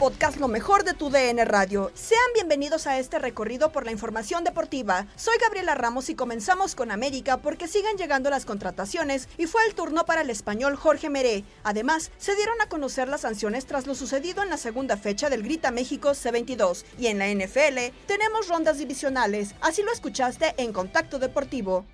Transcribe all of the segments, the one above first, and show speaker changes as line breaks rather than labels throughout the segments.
Podcast Lo mejor de tu DN Radio, sean bienvenidos a este recorrido por la información deportiva. Soy Gabriela Ramos y comenzamos con América porque siguen llegando las contrataciones y fue el turno para el español Jorge Meré. Además, se dieron a conocer las sanciones tras lo sucedido en la segunda fecha del Grita México C22 y en la NFL tenemos rondas divisionales. Así lo escuchaste en Contacto Deportivo.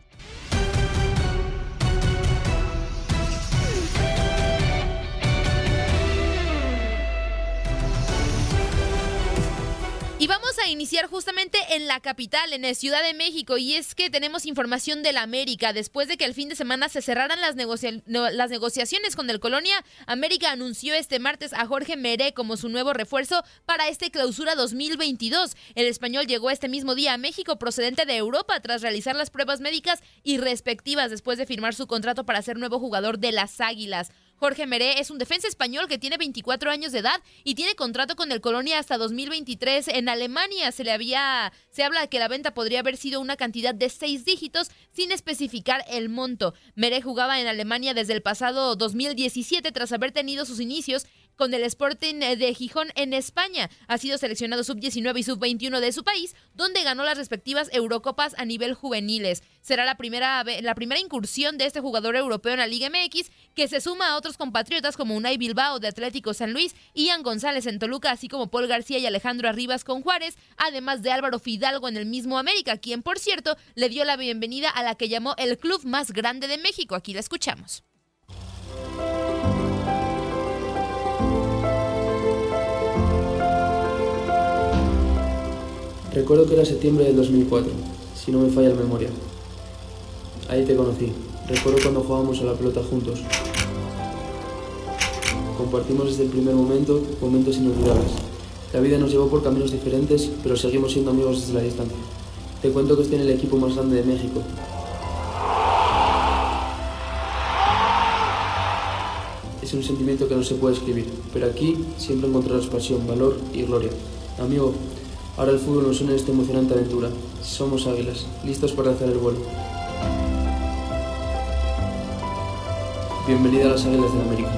Y vamos a iniciar justamente en la capital, en la Ciudad de México, y es que tenemos información de la América. Después de que el fin de semana se cerraran las, las negociaciones con el Colonia, América anunció este martes a Jorge Meré como su nuevo refuerzo para este clausura 2022. El español llegó este mismo día a México procedente de Europa tras realizar las pruebas médicas y respectivas después de firmar su contrato para ser nuevo jugador de las Águilas. Jorge Meré es un defensa español que tiene 24 años de edad y tiene contrato con el Colonia hasta 2023 en Alemania. Se le había se habla que la venta podría haber sido una cantidad de seis dígitos sin especificar el monto. Meré jugaba en Alemania desde el pasado 2017 tras haber tenido sus inicios con el Sporting de Gijón en España. Ha sido seleccionado sub-19 y sub-21 de su país, donde ganó las respectivas Eurocopas a nivel juveniles. Será la primera, la primera incursión de este jugador europeo en la Liga MX, que se suma a otros compatriotas como Unai Bilbao de Atlético San Luis, Ian González en Toluca, así como Paul García y Alejandro Arribas con Juárez, además de Álvaro Fidalgo en el mismo América, quien por cierto le dio la bienvenida a la que llamó el club más grande de México. Aquí la escuchamos.
Recuerdo que era septiembre del 2004, si no me falla la memoria. Ahí te conocí. Recuerdo cuando jugábamos a la pelota juntos. Compartimos desde el primer momento momentos inolvidables. La vida nos llevó por caminos diferentes, pero seguimos siendo amigos desde la distancia. Te cuento que estoy en el equipo más grande de México. Es un sentimiento que no se puede escribir, pero aquí siempre encontrarás pasión, valor y gloria. Amigo, Ahora el fútbol nos une en esta emocionante aventura. Somos águilas, listos para hacer el vuelo. Bienvenida a las Águilas de América.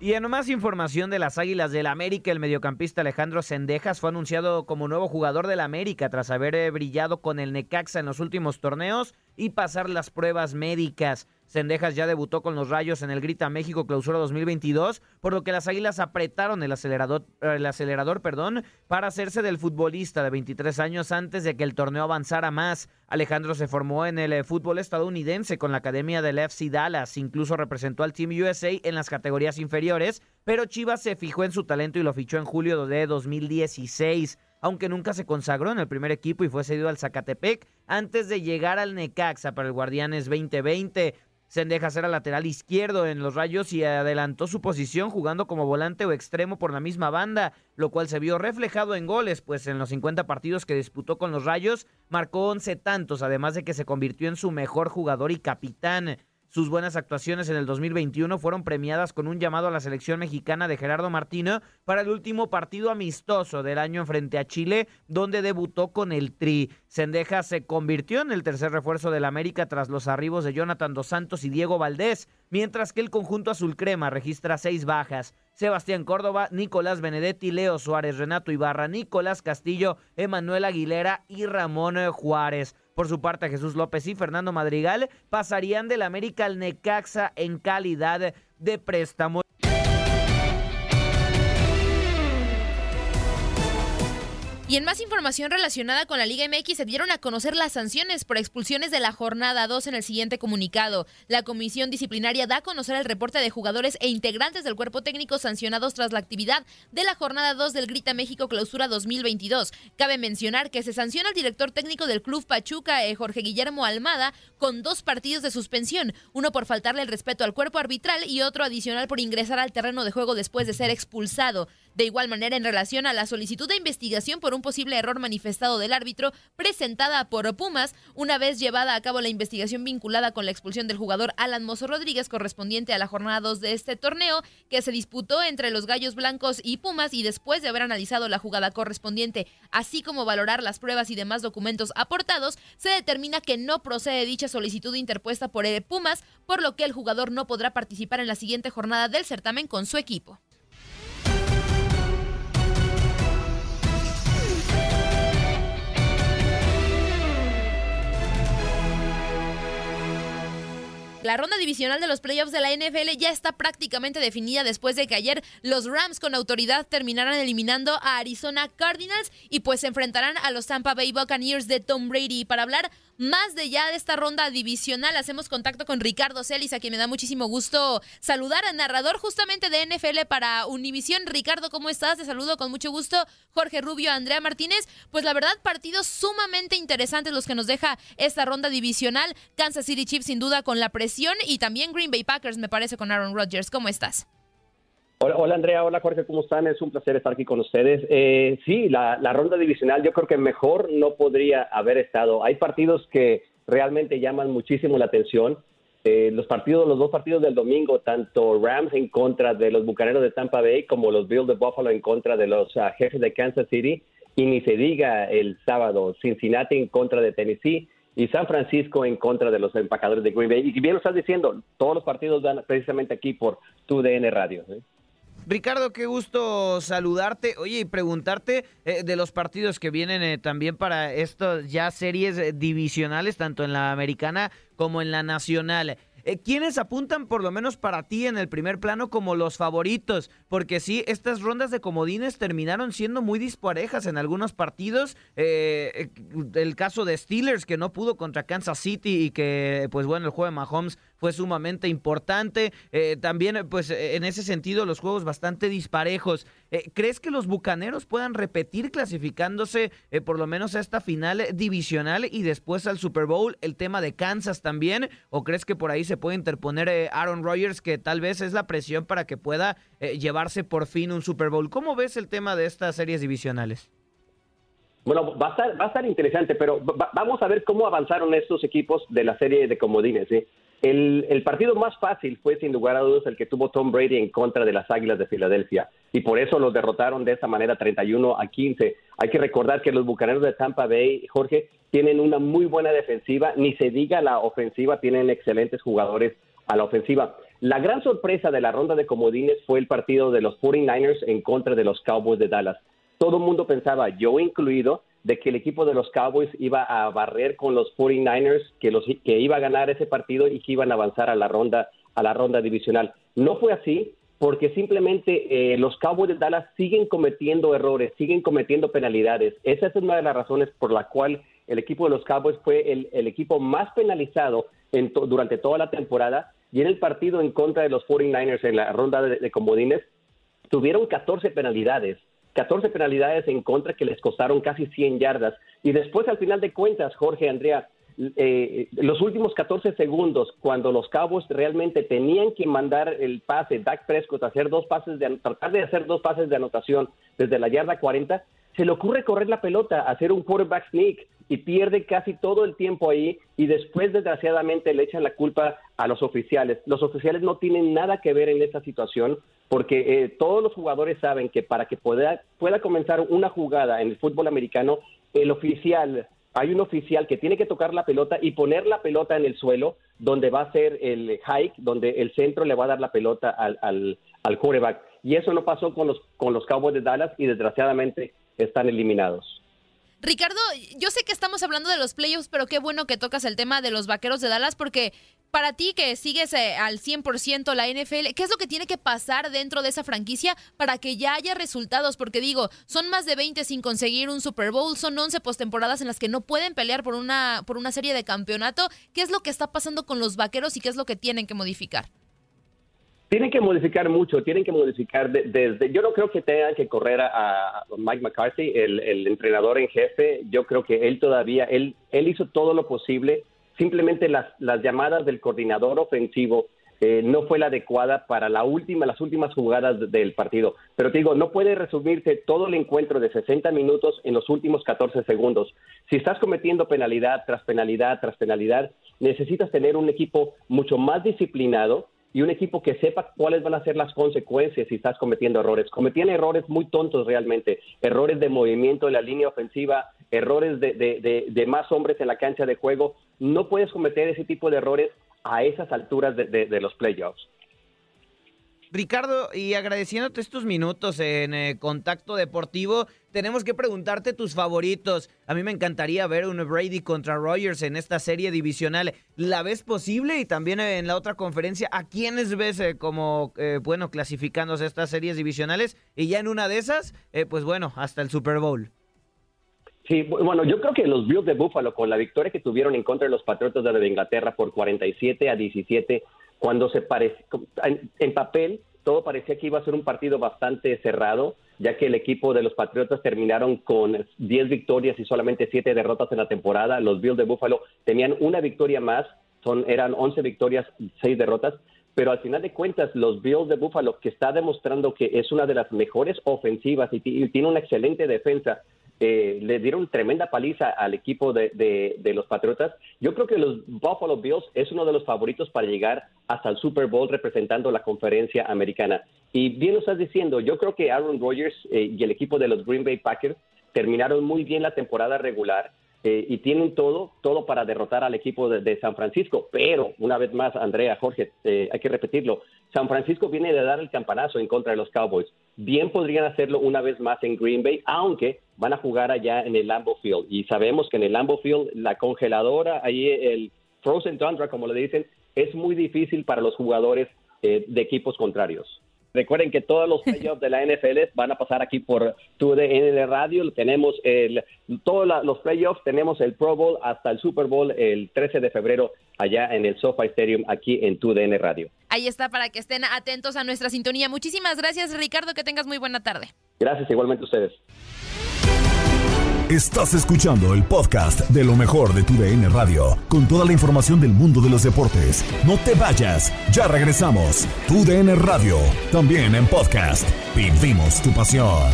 Y en más información de las Águilas del América, el mediocampista Alejandro Sendejas fue anunciado como nuevo jugador del América tras haber eh, brillado con el Necaxa en los últimos torneos y pasar las pruebas médicas. Sendejas ya debutó con los Rayos en el Grita México Clausura 2022, por lo que las Águilas apretaron el acelerador, el acelerador perdón, para hacerse del futbolista de 23 años antes de que el torneo avanzara más. Alejandro se formó en el eh, fútbol estadounidense con la academia del FC Dallas, incluso representó al Team USA en las categorías inferiores, pero Chivas se fijó en su talento y lo fichó en julio de 2016 aunque nunca se consagró en el primer equipo y fue cedido al Zacatepec antes de llegar al Necaxa para el Guardianes 2020. Sendejas era lateral izquierdo en los Rayos y adelantó su posición jugando como volante o extremo por la misma banda, lo cual se vio reflejado en goles, pues en los 50 partidos que disputó con los Rayos marcó 11 tantos, además de que se convirtió en su mejor jugador y capitán. Sus buenas actuaciones en el 2021 fueron premiadas con un llamado a la selección mexicana de Gerardo Martino para el último partido amistoso del año en frente a Chile, donde debutó con el Tri. Sendeja se convirtió en el tercer refuerzo del América tras los arribos de Jonathan Dos Santos y Diego Valdés, mientras que el conjunto azul crema registra seis bajas. Sebastián Córdoba, Nicolás Benedetti, Leo Suárez, Renato Ibarra, Nicolás Castillo, Emanuel Aguilera y Ramón Juárez. Por su parte, Jesús López y Fernando Madrigal pasarían del América al Necaxa en calidad de préstamo.
Y en más información relacionada con la Liga MX se dieron a conocer las sanciones por expulsiones de la jornada 2 en el siguiente comunicado. La comisión disciplinaria da a conocer el reporte de jugadores e integrantes del cuerpo técnico sancionados tras la actividad de la jornada 2 del Grita México Clausura 2022. Cabe mencionar que se sanciona al director técnico del club Pachuca, eh, Jorge Guillermo Almada, con dos partidos de suspensión, uno por faltarle el respeto al cuerpo arbitral y otro adicional por ingresar al terreno de juego después de ser expulsado. De igual manera, en relación a la solicitud de investigación por un posible error manifestado del árbitro presentada por Pumas, una vez llevada a cabo la investigación vinculada con la expulsión del jugador Alan Mozo Rodríguez correspondiente a la jornada 2 de este torneo, que se disputó entre los Gallos Blancos y Pumas y después de haber analizado la jugada correspondiente, así como valorar las pruebas y demás documentos aportados, se determina que no procede dicha solicitud interpuesta por el Pumas, por lo que el jugador no podrá participar en la siguiente jornada del certamen con su equipo. La ronda divisional de los playoffs de la NFL ya está prácticamente definida después de que ayer los Rams con autoridad terminaran eliminando a Arizona Cardinals y pues se enfrentarán a los Tampa Bay Buccaneers de Tom Brady. Para hablar más de ya de esta ronda divisional, hacemos contacto con Ricardo Celis, a quien me da muchísimo gusto saludar, al narrador justamente de NFL para Univisión. Ricardo, ¿cómo estás? Te saludo con mucho gusto. Jorge Rubio, Andrea Martínez. Pues la verdad, partidos sumamente interesantes los que nos deja esta ronda divisional. Kansas City Chiefs sin duda con la presión y también Green Bay Packers me parece con Aaron Rodgers. ¿Cómo estás?
Hola, Andrea, hola Jorge, ¿cómo están? Es un placer estar aquí con ustedes. Eh, sí, la, ronda divisional yo creo que mejor no podría haber estado. Hay partidos que realmente llaman muchísimo la atención. Eh, los partidos, los dos partidos del domingo, tanto Rams en contra de los Bucaneros de Tampa Bay como los Bills de Buffalo en contra de los ah, jefes de Kansas City, y ni se diga el sábado, Cincinnati en contra de Tennessee y San Francisco en contra de los empacadores de Green Bay. Y bien lo estás diciendo, todos los partidos van precisamente aquí por tu DN Radio. ¿eh?
Ricardo, qué gusto saludarte. Oye, y preguntarte eh, de los partidos que vienen eh, también para estas ya series eh, divisionales, tanto en la americana como en la nacional. Eh, ¿Quiénes apuntan por lo menos para ti en el primer plano como los favoritos? Porque sí, estas rondas de comodines terminaron siendo muy disparejas en algunos partidos. Eh, el caso de Steelers que no pudo contra Kansas City y que, pues bueno, el juego de Mahomes fue sumamente importante. también, pues en ese sentido, los juegos bastante disparejos. ¿Crees que los Bucaneros puedan repetir clasificándose por lo menos a esta final divisional y después al Super Bowl? El tema de Kansas también. ¿O crees que por ahí se puede interponer eh, Aaron Rodgers, que tal vez es la presión para que pueda eh, llevarse por fin un Super Bowl. ¿Cómo ves el tema de estas series divisionales?
Bueno, va a estar, va a estar interesante, pero vamos a ver cómo avanzaron estos equipos de la serie de comodines. El, partido más fácil fue, sin lugar a dudas, el que tuvo Tom Brady en contra de las Águilas de Filadelfia. Y por eso los derrotaron de esa manera 31 a 15. Hay que recordar que los Bucaneros de Tampa Bay, Jorge, tienen una muy buena defensiva, ni se diga la ofensiva, tienen excelentes jugadores a la ofensiva. La gran sorpresa de la ronda de comodines fue el partido de los 49ers en contra de los Cowboys de Dallas. Todo el mundo pensaba, yo incluido, de que el equipo de los Cowboys iba a barrer con los 49ers, que, los, que iba a ganar ese partido y que iban a avanzar a la ronda, a la ronda divisional. No fue así porque simplemente eh, los Cowboys de Dallas siguen cometiendo errores, siguen cometiendo penalidades. Esa es una de las razones por la cual el equipo de los Cowboys fue el, equipo más penalizado durante toda la temporada y en el partido en contra de los 49ers en la ronda de, comodines tuvieron 14 penalidades. 14 penalidades en contra que les costaron casi 100 yardas. Y después, al final de cuentas, Jorge, Andrea, eh, los últimos 14 segundos, cuando los Cowboys realmente tenían que mandar el pase, Dak Prescott, hacer dos pases de, tratar de hacer dos pases de anotación desde la yarda 40, se le ocurre correr la pelota, hacer un quarterback sneak y pierde casi todo el tiempo ahí y después desgraciadamente le echan la culpa a los oficiales. Los oficiales no tienen nada que ver en esta situación porque eh, todos los jugadores saben que para que pueda, pueda comenzar una jugada en el fútbol americano, el oficial, hay un oficial que tiene que tocar la pelota y poner la pelota en el suelo donde va a ser el hike, donde el centro le va a dar la pelota al, al, al quarterback. Y eso no pasó con los, con los Cowboys de Dallas y desgraciadamente están eliminados.
Ricardo, yo sé que estamos hablando de los playoffs, pero qué bueno que tocas el tema de los Vaqueros de Dallas porque para ti que sigues eh, al 100% la NFL, ¿qué es lo que tiene que pasar dentro de esa franquicia para que ya haya resultados? Porque digo, son más de 20 sin conseguir un Super Bowl, son 11 postemporadas en las que no pueden pelear por una, por una serie de campeonato. ¿Qué es lo que está pasando con los Vaqueros y qué es lo que tienen que modificar?
Tienen que modificar mucho, tienen que modificar desde... yo no creo que tengan que correr a, Mike McCarthy, el, entrenador en jefe. Yo creo que él todavía, él, él hizo todo lo posible. Simplemente las, las llamadas del coordinador ofensivo eh, no fue la adecuada para la última, las últimas jugadas del partido. Pero te digo, no puede resumirse todo el encuentro de 60 minutos en los últimos 14 segundos. Si estás cometiendo penalidad tras penalidad tras penalidad, necesitas tener un equipo mucho más disciplinado y un equipo que sepa cuáles van a ser las consecuencias si estás cometiendo errores. Cometían errores muy tontos realmente, errores de movimiento de la línea ofensiva, errores de, de más hombres en la cancha de juego. No puedes cometer ese tipo de errores a esas alturas de, los playoffs.
Ricardo, y agradeciéndote estos minutos en eh, Contacto Deportivo, tenemos que preguntarte tus favoritos. A mí me encantaría ver un Brady contra Rogers en esta serie divisional. ¿La ves posible? Y también en la otra conferencia, ¿a quiénes ves eh, como, eh, bueno, clasificándose estas series divisionales? Y ya en una de esas, pues bueno, hasta el Super Bowl.
Sí, bueno, yo creo que los Bills de Buffalo, con la victoria que tuvieron en contra de los Patriotas de Inglaterra por 47 a 17, cuando se parece, en, papel, todo parecía que iba a ser un partido bastante cerrado, ya que el equipo de los Patriotas terminaron con 10 victorias y solamente 7 derrotas en la temporada. Los Bills de Buffalo tenían una victoria más, son, eran 11 victorias y 6 derrotas, pero al final de cuentas, los Bills de Buffalo, que está demostrando que es una de las mejores ofensivas y tiene una excelente defensa, eh, le dieron tremenda paliza al equipo de, los Patriotas. Yo creo que los Buffalo Bills es uno de los favoritos para llegar hasta el Super Bowl representando la conferencia americana. Y bien lo estás diciendo, yo creo que Aaron Rodgers eh, y el equipo de los Green Bay Packers terminaron muy bien la temporada regular. Eh, y tienen todo, todo para derrotar al equipo de, San Francisco. Pero, una vez más, Andrea, Jorge, hay que repetirlo, San Francisco viene de dar el campanazo en contra de los Cowboys. Bien podrían hacerlo una vez más en Green Bay, aunque van a jugar allá en el Lambeau Field. Y sabemos que en el Lambeau Field la congeladora, ahí el Frozen Tundra, como le dicen, es muy difícil para los jugadores eh, de equipos contrarios. Recuerden que todos los playoffs de la NFL van a pasar aquí por TUDN Radio. Tenemos el, todos los playoffs, tenemos el Pro Bowl hasta el Super Bowl el 13 de febrero allá en el SoFi Stadium aquí en TUDN Radio.
Ahí está para que estén atentos a nuestra sintonía. Muchísimas gracias Ricardo, que tengas muy buena tarde.
Gracias igualmente a ustedes.
Estás escuchando el podcast de lo mejor de tu DN Radio, con toda la información del mundo de los deportes. No te vayas, ya regresamos. Tu DN Radio, también en podcast. Vivimos tu pasión.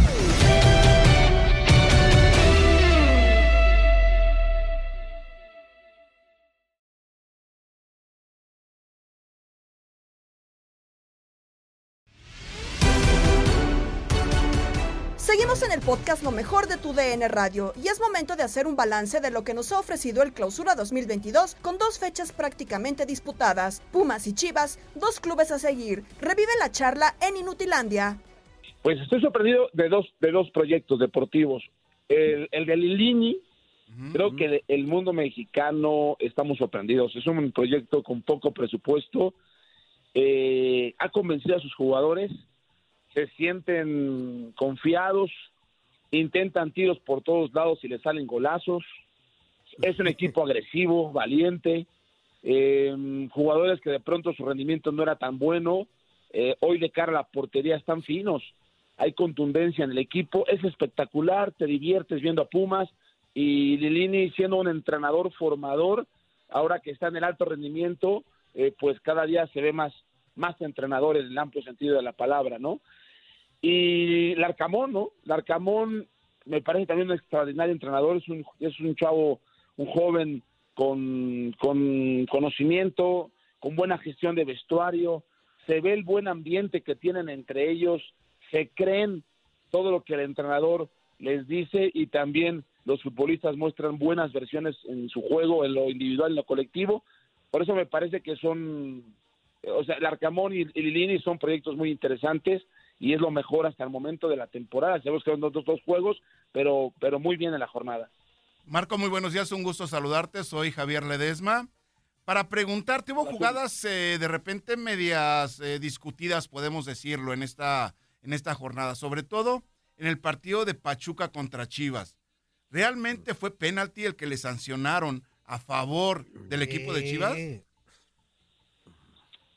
En el podcast Lo mejor de tu DN Radio y es momento de hacer un balance de lo que nos ha ofrecido el Clausura 2022 con dos fechas prácticamente disputadas, Pumas y Chivas, dos clubes a seguir. Revive la charla en Inutilandia.
Pues estoy sorprendido de dos, de dos proyectos deportivos. El, el de Lilini, creo que el mundo mexicano estamos sorprendidos. Es un proyecto con poco presupuesto. Eh, ha convencido a sus jugadores se sienten confiados, intentan tiros por todos lados y les salen golazos. Es un equipo agresivo, valiente, eh, jugadores que de pronto su rendimiento no era tan bueno, eh, hoy de cara a la portería están finos, hay contundencia en el equipo, es espectacular, te diviertes viendo a Pumas y Lilini siendo un entrenador formador, ahora que está en el alto rendimiento, eh, pues cada día se ve más, más entrenador en el amplio sentido de la palabra, ¿no? Y Larcamón, ¿no? Larcamón me parece también un extraordinario entrenador, es un, es un chavo, un joven con, con conocimiento, con buena gestión de vestuario, se ve el buen ambiente que tienen entre ellos, se creen todo lo que el entrenador les dice y también los futbolistas muestran buenas versiones en su juego, en lo individual, en lo colectivo. Por eso me parece que son, o sea, el Arcamón y, y Lilini son proyectos muy interesantes y es lo mejor hasta el momento de la temporada. Sabemos que son dos, dos juegos, pero, pero muy bien en la jornada.
Marco, muy buenos días, un gusto saludarte. Soy Javier Ledesma. Para preguntarte, hubo jugadas eh, de repente medias eh, discutidas, podemos decirlo, en esta, en esta jornada, sobre todo en el partido de Pachuca contra Chivas. ¿Realmente fue penalti el que le sancionaron a favor del equipo de Chivas?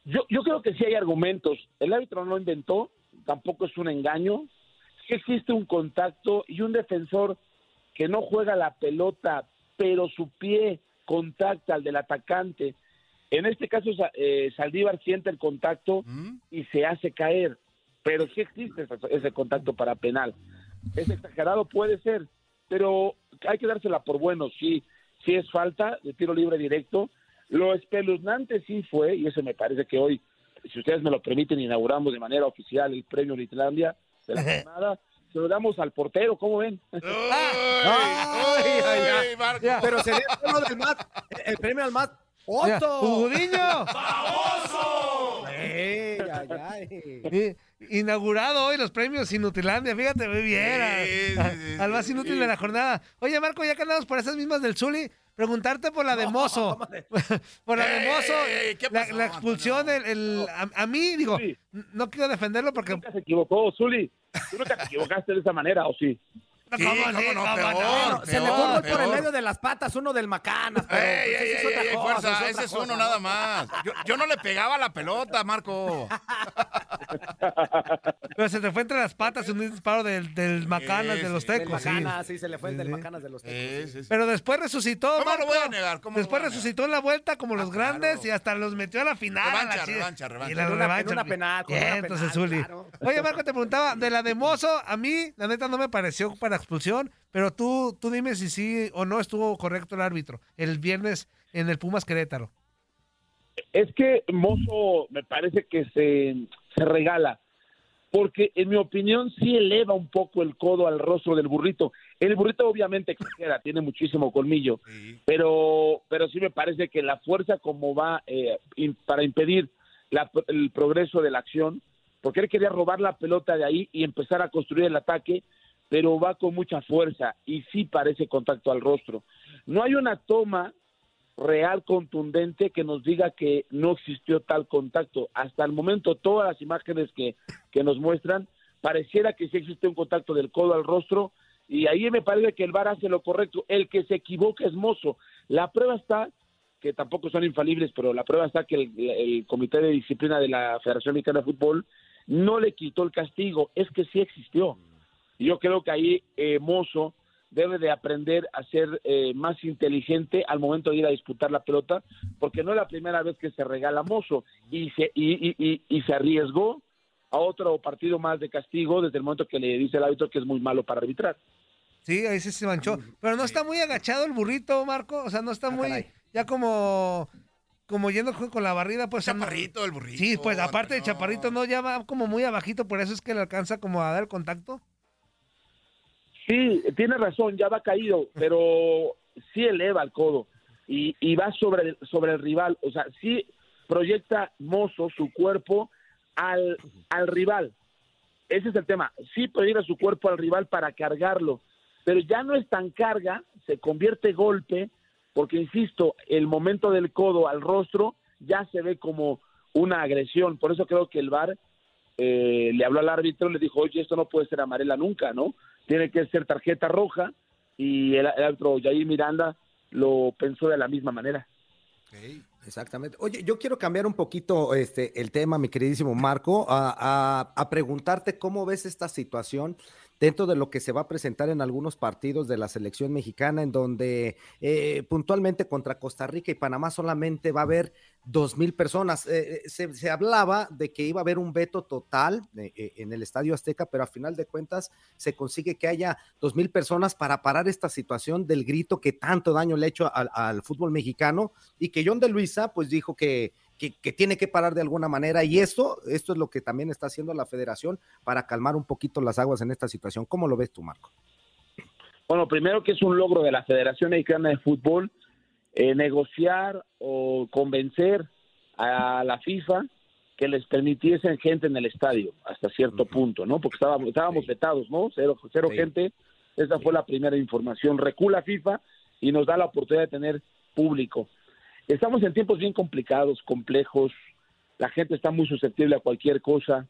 Yo, yo creo que sí hay argumentos. El árbitro no inventó, tampoco es un engaño. Si existe un contacto y un defensor que no juega la pelota, pero su pie contacta al del atacante En este caso, eh, Saldívar siente el contacto y se hace caer, pero sí existe ese, contacto para penal. Es exagerado, puede ser, pero hay que dársela por bueno. Sí, sí es falta de tiro libre directo. Lo espeluznante sí fue, y eso me parece que hoy, si ustedes me lo permiten, inauguramos de manera oficial el premio Litlandia de la jornada se lo damos al portero, ¿cómo ven? Pero
sería el, del Mat, el premio al Mat. ¡Otto!
¡Jugudiño!
¡Famoso!
Inaugurado hoy los premios Inutilandia, fíjate, muy bien. al más inútil de la jornada. Oye, Marco, ya que andamos por esas mismas del Zuli, preguntarte por la de Mozo. por la de Mozo, la, expulsión, el, a, mí, digo, no quiero defenderlo porque...
Nunca se equivocó, Zuli. Tú no te equivocaste de esa manera, ¿o sí?
Sí, ¿Cómo, no, se le fue por el medio de las patas uno del Macanas. Pero ey,
ey, ey, fuerza, ese es uno nada más. Yo, yo, no le pegaba la pelota, Marco.
pero se te fue entre las patas un disparo del, del Macanas de los Tecos.
Del Macanas, sí. se le fue del Macanas de los
Tecos. Pero después resucitó,
¿Cómo
Marco.
lo voy a negar? ¿Cómo
después resucitó en la vuelta como los ah, grandes y hasta los metió a la final.
Revancha, revancha, revancha.
Y la revancha.
una penal.
entonces, Zuli. Oye, Marco, te preguntaba, de la de Mozo, a mí, la neta, no me pareció para expulsión, pero tú, tú dime si sí o no estuvo correcto el árbitro el viernes en el Pumas Querétaro.
Es que Mozo me parece que se, se regala, porque en mi opinión sí eleva un poco el codo al rostro del burrito. El burrito obviamente exagera, tiene muchísimo colmillo, pero, pero sí me parece que la fuerza como va eh, para impedir el progreso de la acción, porque él quería robar la pelota de ahí y empezar a construir el ataque, pero va con mucha fuerza y sí parece contacto al rostro. No hay una toma real contundente que nos diga que no existió tal contacto. Hasta el momento, todas las imágenes que, que nos muestran, pareciera que sí existe un contacto del codo al rostro, y ahí me parece que el VAR hace lo correcto. El que se equivoca es mozo. La prueba está, que tampoco son infalibles, pero la prueba está que el, el Comité de Disciplina de la Federación Mexicana de Fútbol no le quitó el castigo, es que sí existió yo creo que ahí eh, Mozo debe de aprender a ser eh, más inteligente al momento de ir a disputar la pelota, porque no es la primera vez que se regala Mozo y se, y, y, se arriesgó a otro partido más de castigo desde el momento que le dice el árbitro que es muy malo para arbitrar.
Sí, ahí se manchó. Pero no está muy agachado el burrito, Marco. O sea, no está ah, muy. Ya como. Como yendo con la barrida, pues.
Chaparrito, el burrito.
Sí, pues aparte de chaparrito, no, ya va como muy abajito, por eso es que le alcanza como a dar el contacto.
Sí, tiene razón, ya va caído, pero sí eleva el codo y, y va sobre el, sobre el rival. O sea, sí proyecta Mozo su cuerpo al, al rival. Ese es el tema. Sí proyecta su cuerpo al rival para cargarlo, pero ya no es tan carga, se convierte golpe, porque insisto, el momento del codo al rostro ya se ve como una agresión. Por eso creo que el VAR eh, le habló al árbitro, le dijo, oye, esto no puede ser amarela nunca, ¿no? Tiene que ser tarjeta roja y el, árbitro Jair Miranda lo pensó de la misma manera.
Exactamente. Oye, yo quiero cambiar un poquito este, el tema, mi queridísimo Marco, a, a, preguntarte cómo ves esta situación dentro de lo que se va a presentar en algunos partidos de la selección mexicana, en donde eh, puntualmente contra Costa Rica y Panamá solamente va a haber dos mil personas. Eh, eh, se, hablaba de que iba a haber un veto total en el Estadio Azteca, pero a final de cuentas se consigue que haya dos mil personas para parar esta situación del grito que tanto daño le ha hecho al, al fútbol mexicano y que John de Luisa pues dijo que que, tiene que parar de alguna manera y esto, esto es lo que también está haciendo la federación para calmar un poquito las aguas en esta situación. ¿Cómo lo ves tú, Marco?
Bueno, primero que es un logro de la Federación Mexicana de Fútbol eh, negociar o convencer a la FIFA que les permitiesen gente en el estadio hasta cierto punto, ¿no? Porque estábamos, estábamos vetados, ¿no? Cero, cero gente. Esa fue la primera información. Recula FIFA y nos da la oportunidad de tener público. Estamos en tiempos bien complicados, complejos, la gente está muy susceptible a cualquier cosa.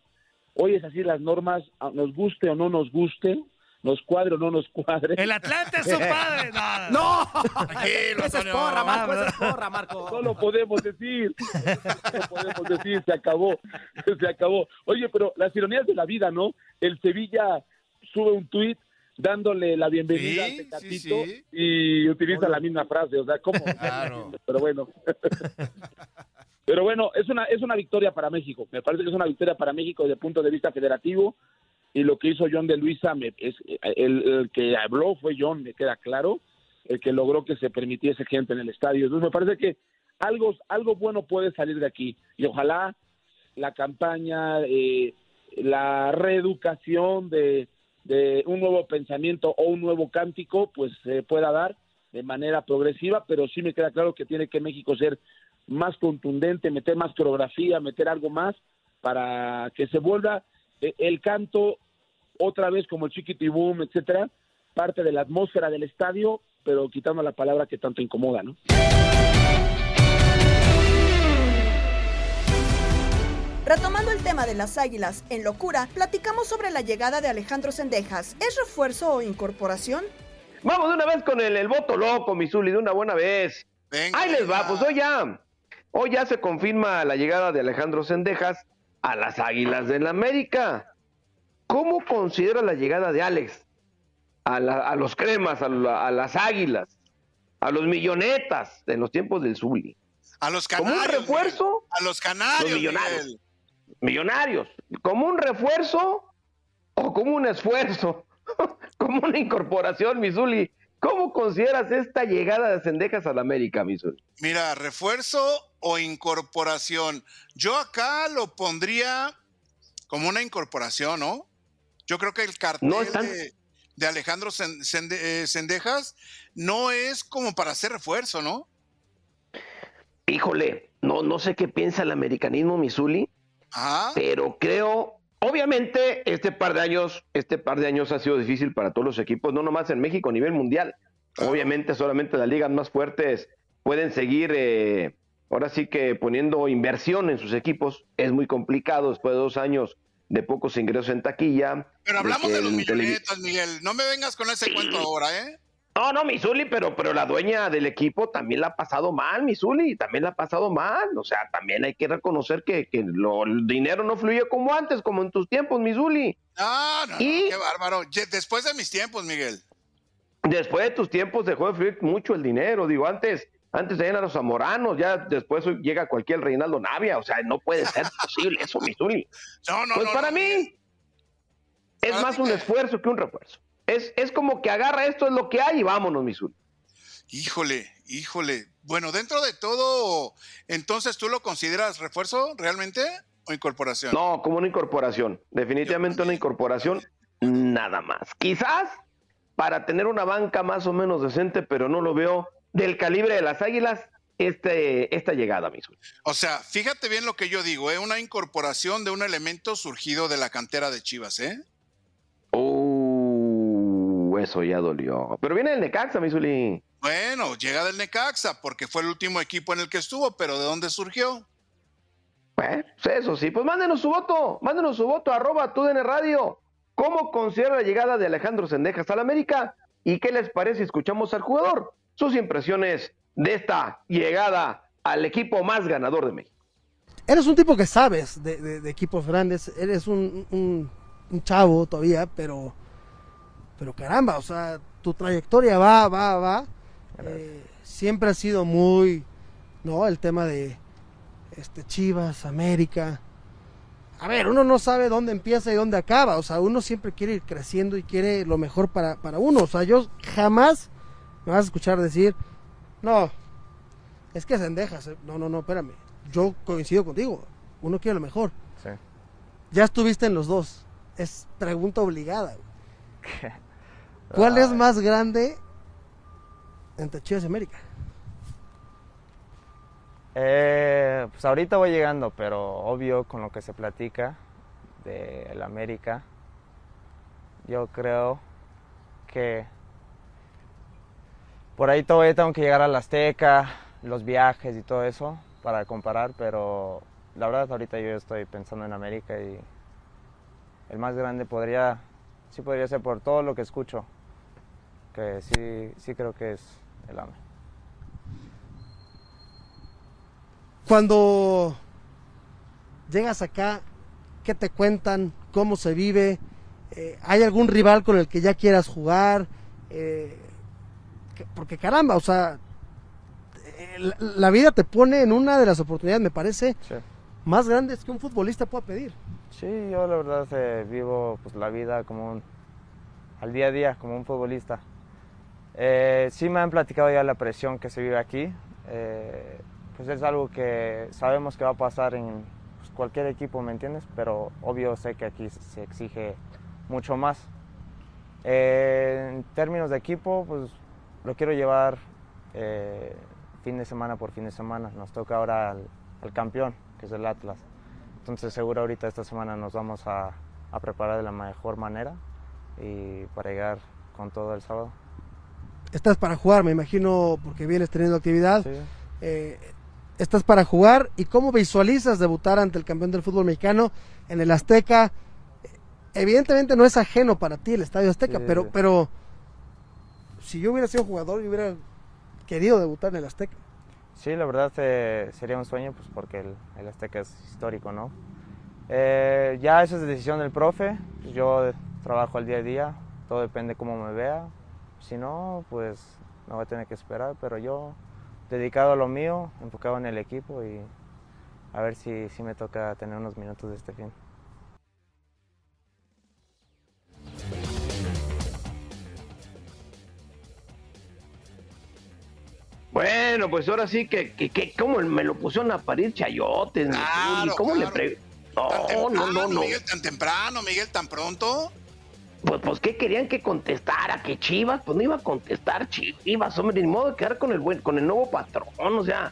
Hoy es así las normas, nos guste o no nos guste, nos cuadre o no nos cuadre.
El Atlante es su padre.
No, no. Esa es porra, Marco, esa es porra, Marco.
No lo podemos decir. No lo podemos decir, se acabó. Se acabó. Oye, pero las ironías de la vida, ¿no? El Sevilla sube un tuit dándole la bienvenida a Tecatito y utiliza la misma frase, o sea, ¿cómo? Claro. Pero bueno. Pero bueno, es una, es una victoria para México. Me parece que es una victoria para México desde el punto de vista federativo. Y lo que hizo John de Luisa, me, es, el, el, que habló fue John, me queda claro, el que logró que se permitiese gente en el estadio. Entonces me parece que algo, algo bueno puede salir de aquí. Y ojalá la campaña, eh, la reeducación de, de un nuevo pensamiento o un nuevo cántico, pues se pueda dar de manera progresiva, pero sí me queda claro que tiene que México ser más contundente, meter más coreografía, meter algo más para que se vuelva eh, el canto otra vez como el chiquitibum, etcétera, parte de la atmósfera del estadio, pero quitando la palabra que tanto incomoda, ¿no?
Retomando el tema de las águilas, en locura, platicamos sobre la llegada de Alejandro Sendejas. ¿Es refuerzo o incorporación?
Vamos de una vez con el, el voto loco, Misuli, de una buena vez. Ahí les va, pues hoy ya, hoy ya se confirma la llegada de Alejandro Sendejas a las Águilas del la América. ¿Cómo considera la llegada de Alex a, a los cremas, a, a, las Águilas, a los millonetas de los tiempos del Zuli?
A los canarios.
¿Como un refuerzo?
A los canarios.
Los millonarios. Miguel. Millonarios. ¿Como un refuerzo o como un esfuerzo? como una incorporación, Misuli. ¿Cómo consideras esta llegada de Cendejas a la América, Misuli?
Mira, refuerzo o incorporación. Yo acá lo pondría como una incorporación, ¿no? Yo creo que el cartel no de, de, Alejandro Cendejas no es como para hacer refuerzo, ¿no?
Híjole, no, no sé qué piensa el americanismo, Misuli,
Ajá.
pero creo, obviamente, este par de años, este par de años ha sido difícil para todos los equipos, no nomás en México, a nivel mundial. Obviamente, solamente las ligas más fuertes pueden seguir, eh, ahora sí que poniendo inversión en sus equipos. Es muy complicado después de dos años de pocos ingresos en taquilla.
Pero hablamos de, de los millonetas, Miguel. No me vengas con ese sí. cuento ahora, ¿eh?
No, no, Misuli, pero, pero la dueña del equipo también la ha pasado mal, Misuli, también la ha pasado mal. O sea, también hay que reconocer que, que lo, el dinero no fluye como antes, como en tus tiempos, Misuli.
No, no, y, no, qué bárbaro. Después de mis tiempos, Miguel.
Después de tus tiempos dejó de fluir mucho el dinero. Digo, antes, antes eran a los zamoranos, ya después llega cualquier Reinaldo Navia. O sea, no puede ser posible eso, Misuli.
No, no,
pues
no,
para
no,
mí es más un esfuerzo que un refuerzo. Es, es, como que agarra esto es lo que hay y vámonos, Missouri.
Híjole, híjole. Bueno, dentro de todo, entonces tú lo consideras refuerzo realmente o incorporación?
No, como una incorporación. Definitivamente una incorporación, nada más. Quizás para tener una banca más o menos decente, pero no lo veo del calibre de las águilas. Este, esta llegada, Missouri.
O sea, fíjate bien lo que yo digo, ¿eh? una incorporación de un elemento surgido de la cantera de Chivas, ¿eh?
Eso ya dolió. Pero viene el Necaxa, Misuli.
Bueno, llega del Necaxa porque fue el último equipo en el que estuvo, pero ¿de dónde surgió?
Pues eso sí, pues mándenos su voto, mándenos su voto, arroba TUDN Radio. ¿Cómo considera la llegada de Alejandro Sendejas al América? ¿Y qué les parece si escuchamos al jugador? Sus impresiones de esta llegada al equipo más ganador de México.
Eres un tipo que sabes de, de, de equipos grandes, eres un, un, un, chavo todavía, pero, pero caramba, o sea, tu trayectoria va, va, va. Eh, siempre ha sido muy, ¿no? El tema de este Chivas, América. A ver, uno no sabe dónde empieza y dónde acaba, o sea, uno siempre quiere ir creciendo y quiere lo mejor para, para uno, o sea, yo jamás me vas a escuchar decir, no, es que Sendejas, no, no, no, espérame, yo coincido contigo, uno quiere lo mejor.
Sí.
Ya estuviste en los dos, es pregunta obligada. ¿Cuál es más grande entre Chivas y América?
Eh, pues ahorita voy llegando, pero obvio con lo que se platica de el América, yo creo que por ahí todavía tengo que llegar a la Azteca, los viajes y todo eso para comparar, pero la verdad ahorita yo estoy pensando en América y el más grande podría, sí podría ser por todo lo que escucho, que sí, sí creo que es el AME.
Cuando llegas acá, ¿qué te cuentan? ¿Cómo se vive? Eh, ¿Hay algún rival con el que ya quieras jugar? Eh, porque caramba, o sea, la, vida te pone en una de las oportunidades, me parece, más grandes que un futbolista pueda pedir.
Sí, yo la verdad eh, vivo pues, la vida como un, al día a día, como un futbolista. Eh, sí me han platicado ya la presión que se vive aquí. Eh, pues es algo que sabemos que va a pasar en pues, cualquier equipo, ¿me entiendes? Pero obvio sé que aquí se exige mucho más. en términos de equipo, pues lo quiero llevar fin de semana por fin de semana. Nos toca ahora al campeón, que es el Atlas. Entonces seguro ahorita esta semana nos vamos a, preparar de la mejor manera y para llegar con todo el sábado.
Estás para jugar, me imagino, porque vienes teniendo actividad. Eh, estás para jugar y cómo visualizas debutar ante el campeón del fútbol mexicano en el Azteca. Evidentemente no es ajeno para ti el Estadio Azteca, pero, pero si yo hubiera sido jugador, yo hubiera querido debutar en el Azteca.
Sí, la verdad eh, sería un sueño, pues porque el, Azteca es histórico, ¿no? Eh, ya esa es decisión del profe, pues, yo trabajo al día a día, todo depende cómo me vea. Si no, pues no voy a tener que esperar, pero yo dedicado a lo mío, enfocado en el equipo y a ver si, si me toca tener unos minutos de este fin.
Bueno, pues ahora sí que, que, que ¿cómo me lo pusieron a parir chayotes?
Claro,
¿Cómo
le
pre...
No, no, no, no. Miguel, tan temprano, Miguel, tan pronto.
Pues, pues, ¿qué querían que contestara? ¿Que Chivas? Pues no iba a contestar Chivas, hombre, ni modo de quedar con el, buen, con el nuevo patrón, o sea,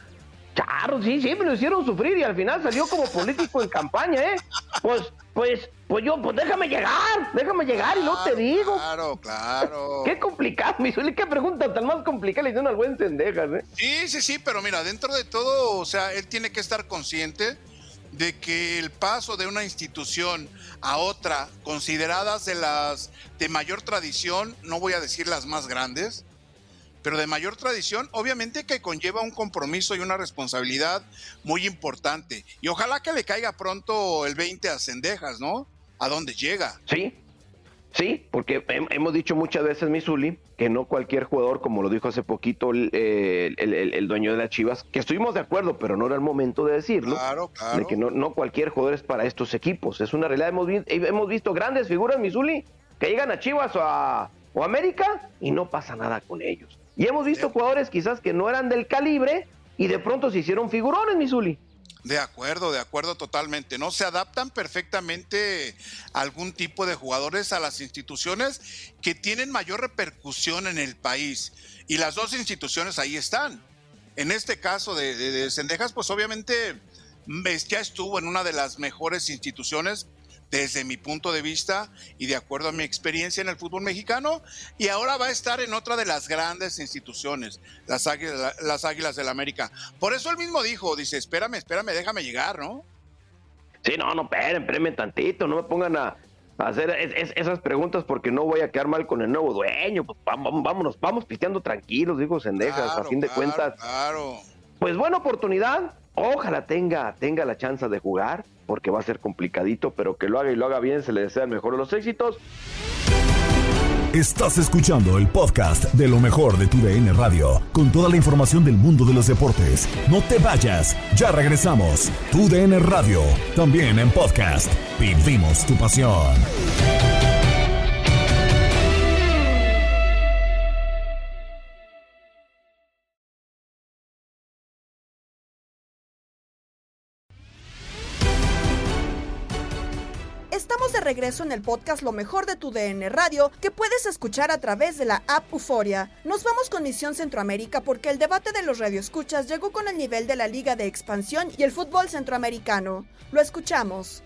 charro, sí, sí, me lo hicieron sufrir y al final salió como político en campaña, ¿eh? Pues, pues, pues yo, pues déjame llegar, déjame llegar y no te digo.
Claro, claro.
Qué complicado, mi suele, qué pregunta tan más complicada le hicieron al buen Sendejas, ¿eh?
Sí, sí, sí, pero mira, dentro de todo, o sea, él tiene que estar consciente de que el paso de una institución a otra, consideradas de las de mayor tradición, no voy a decir las más grandes, pero de mayor tradición, obviamente que conlleva un compromiso y una responsabilidad muy importante. Y ojalá que le caiga pronto el 20 a Cendejas, ¿no? A dónde llega.
Sí, sí, porque hemos dicho muchas veces, Misuli, que no cualquier jugador, como lo dijo hace poquito el, el, dueño de las Chivas, que estuvimos de acuerdo, pero no era el momento de decirlo,
claro, claro.
de que no, no cualquier jugador es para estos equipos. Es una realidad. Hemos, hemos visto grandes figuras, Misuli, que llegan a Chivas o a, o América y no pasa nada con ellos. Y hemos visto jugadores quizás que no eran del calibre y de pronto se hicieron figurones, Misuli.
De acuerdo, de acuerdo totalmente. No se adaptan perfectamente algún tipo de jugadores a las instituciones que tienen mayor repercusión en el país. Y las dos instituciones ahí están. En este caso de, de, Sendejas, pues obviamente ya estuvo en una de las mejores instituciones desde mi punto de vista y de acuerdo a mi experiencia en el fútbol mexicano, y ahora va a estar en otra de las grandes instituciones, las Águilas, las águilas del América. Por eso él mismo dijo, dice, espérame, espérame, déjame llegar, ¿no?
Sí, no, no, esperen, espérenme tantito, no me pongan a, hacer esas preguntas porque no voy a quedar mal con el nuevo dueño. Pues, vamos, vámonos, vamos pisteando tranquilos, digo Sendejas, a fin de cuentas.
Claro.
Pues buena oportunidad, ojalá tenga, tenga la chance de jugar porque va a ser complicadito, pero que lo haga y lo haga bien, se le desea el mejor los éxitos.
Estás escuchando el podcast de lo mejor de tu DN Radio, con toda la información del mundo de los deportes. No te vayas, ya regresamos. Tu DN Radio, también en podcast. Vivimos tu pasión.
Regreso en el podcast Lo mejor de tu DN Radio, que puedes escuchar a través de la app Euforia. Nos vamos con Misión Centroamérica porque el debate de los radioescuchas llegó con el nivel de la Liga de Expansión y el fútbol centroamericano. Lo escuchamos.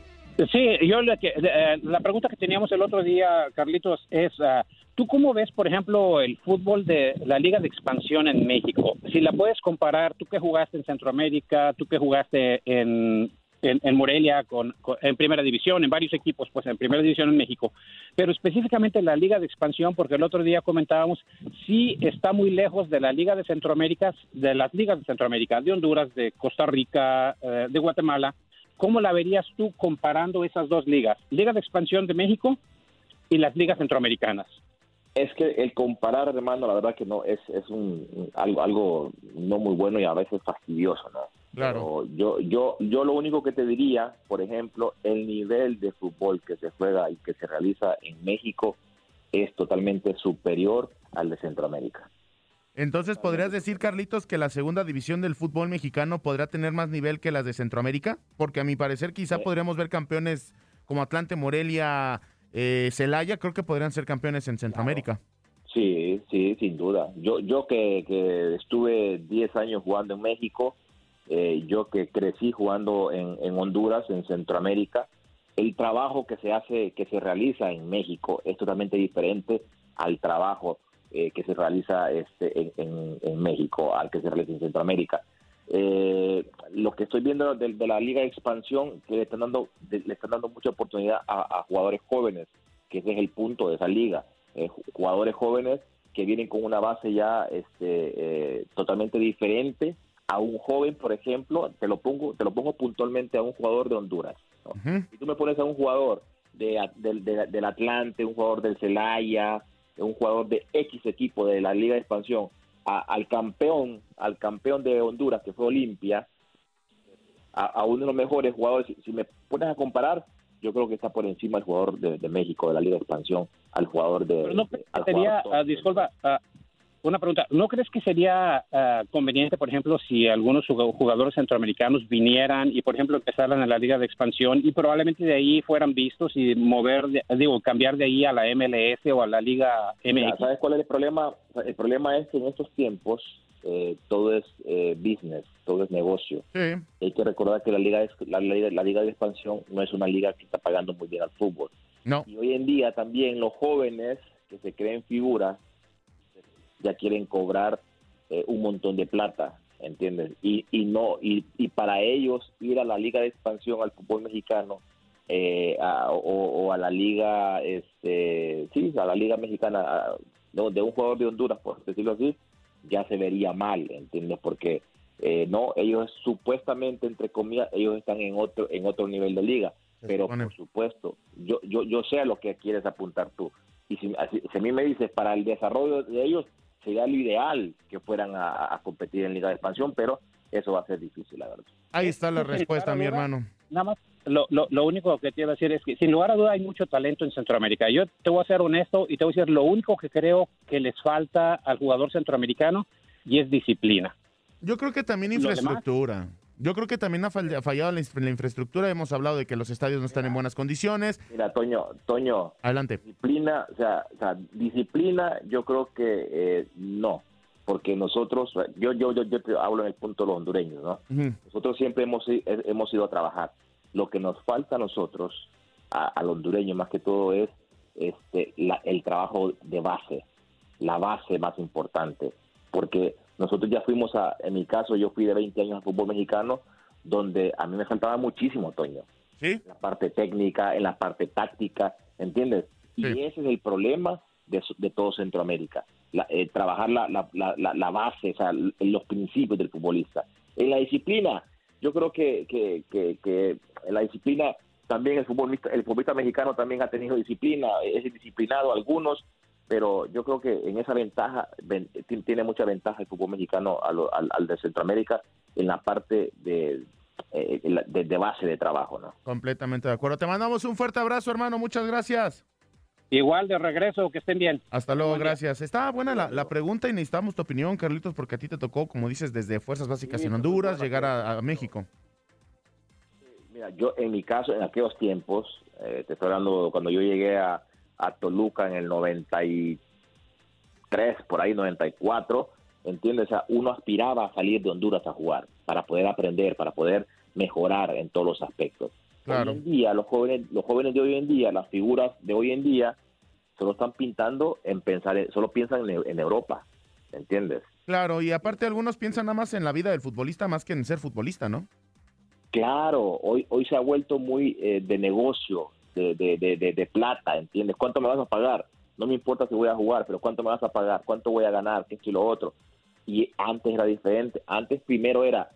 Sí, yo la, eh, la pregunta que teníamos el otro día, Carlitos, es... Ah, ¿Tú cómo ves, por ejemplo, el fútbol de la Liga de Expansión en México? Si la puedes comparar, tú que jugaste en Centroamérica, tú que jugaste en en, Morelia, con, en primera división, en varios equipos, pues en primera división en México, pero específicamente la Liga de Expansión, porque el otro día comentábamos, sí está muy lejos de la Liga de Centroamérica, de las ligas de Centroamérica, de Honduras, de Costa Rica, eh, de Guatemala. ¿Cómo la verías tú comparando esas dos ligas? Liga de Expansión de México y las ligas centroamericanas.
Es que el comparar, hermano, la verdad que no, es, es un, algo, algo no muy bueno y a veces fastidioso, ¿no?
Claro.
yo, yo, yo lo único que te diría, por ejemplo, el nivel de fútbol que se juega y que se realiza en México es totalmente superior al de Centroamérica.
Entonces, ¿podrías decir, Carlitos, que la segunda división del fútbol mexicano podrá tener más nivel que las de Centroamérica? Porque a mi parecer quizá podríamos ver campeones como Atlante, Morelia, eh, Celaya, creo que podrían ser campeones en Centroamérica.
Sí, sí, sin duda. Yo, yo que, que estuve 10 años jugando en México, eh, yo que crecí jugando en, en, Honduras, en Centroamérica, el trabajo que se hace, que se realiza en México es totalmente diferente al trabajo eh, que se realiza este, en, en, México, al que se realiza en Centroamérica. Eh, lo que estoy viendo de, la Liga de Expansión, que le están dando, le están dando mucha oportunidad a, jugadores jóvenes, que ese es el punto de esa liga. jugadores jóvenes que vienen con una base ya este, totalmente diferente a un joven, por ejemplo, te lo pongo, te lo pongo puntualmente a un jugador de Honduras. Si tú me pones a un jugador de, del Atlante, un jugador del Celaya, un jugador de X equipo de la Liga de Expansión, al campeón, al campeón de Honduras que fue Olimpia, a, uno de los mejores jugadores, si, me pones a comparar, yo creo que está por encima el jugador de, México, de la Liga de Expansión, al jugador de...
Pero no sería, ah, disculpa, ah, una pregunta, ¿no crees que sería ah, conveniente, por ejemplo, si algunos jugadores centroamericanos vinieran y, por ejemplo, empezaran en la liga de expansión y probablemente de ahí fueran vistos y mover, digo, cambiar de ahí a la MLS o a la liga MX?
¿Sabes cuál es el problema? El problema es que en estos tiempos eh, todo es eh, business, todo es negocio. Hay que recordar que la liga, la, la liga de expansión no es una liga que está pagando muy bien al fútbol.
No.
Y hoy en día también los jóvenes que se creen figuras ya quieren cobrar eh, un montón de plata, ¿entiendes? Y, y no y, y, para ellos ir a la liga de expansión al fútbol mexicano eh, o, a la liga, este, sí, a la liga mexicana de un jugador de Honduras, por decirlo así, ya se vería mal, ¿entiendes? Porque eh, no, ellos supuestamente entre comillas ellos están en otro en otro nivel de liga, pero por supuesto, yo yo yo sé a lo que quieres apuntar tú. Y si, si a mí me dices para el desarrollo de ellos, sería lo ideal que fueran a, competir en Liga de Expansión, pero eso va a ser difícil, la verdad.
Ahí está la respuesta, mi hermano.
Nada más, lo, lo, único que te iba a decir es que sin lugar a duda hay mucho talento en Centroamérica. Yo te voy a ser honesto y te voy a decir lo único que creo que les falta al jugador centroamericano y es disciplina.
Yo creo que también infraestructura. Yo creo que también ha fallado la, infraestructura. Hemos hablado de que los estadios no están en buenas condiciones.
Mira, Toño, Toño.
Adelante.
Disciplina, o sea, o sea disciplina, yo creo que eh, no. Porque nosotros, yo, yo, yo, yo hablo en el punto de los hondureños, ¿no? Nosotros siempre hemos, hemos ido a trabajar. Lo que nos falta a nosotros, a, los hondureños más que todo, es este, el trabajo de base, la base más importante. Porque nosotros ya fuimos a, en mi caso, yo fui de 20 años al fútbol mexicano, donde a mí me faltaba muchísimo, Toño.
¿Sí?
En la parte técnica, en la parte táctica, ¿entiendes? Y ese es el problema de, de todo Centroamérica. Eh, trabajar la, la, la, base, o sea, los principios del futbolista. En la disciplina, yo creo que, que, que, en la disciplina también el futbolista, el futbolista mexicano también ha tenido disciplina, es disciplinado algunos, pero yo creo que en esa ventaja tiene mucha ventaja el fútbol mexicano al, de Centroamérica en la parte de, eh, de, base de trabajo, ¿no?
Completamente de acuerdo. Te mandamos un fuerte abrazo, hermano. Muchas gracias.
Igual de regreso, que estén bien.
Hasta luego, gracias. Está buena la, pregunta y necesitamos tu opinión, Carlitos, porque a ti te tocó, como dices, desde Fuerzas Básicas en Honduras, llegar a, México.
Mira, yo en mi caso, en aquellos tiempos, eh, te estoy hablando cuando yo llegué a, a Toluca en el 93, por ahí 94, ¿entiendes? O sea, uno aspiraba a salir de Honduras a jugar para poder aprender, para poder mejorar en todos los aspectos. Hoy en día, los jóvenes, los jóvenes de hoy en día, las figuras de hoy en día, solo están pintando en pensar, solo piensan en, Europa, ¿entiendes?
Claro, y aparte algunos piensan nada más en la vida del futbolista más que en ser futbolista, ¿no?
Claro, hoy, hoy se ha vuelto muy eh, de negocio, de, de, plata, ¿entiendes? ¿Cuánto me vas a pagar? No me importa si voy a jugar, pero ¿cuánto me vas a pagar? ¿Cuánto voy a ganar? ¿Qué es y lo otro? Y antes era diferente. Antes primero era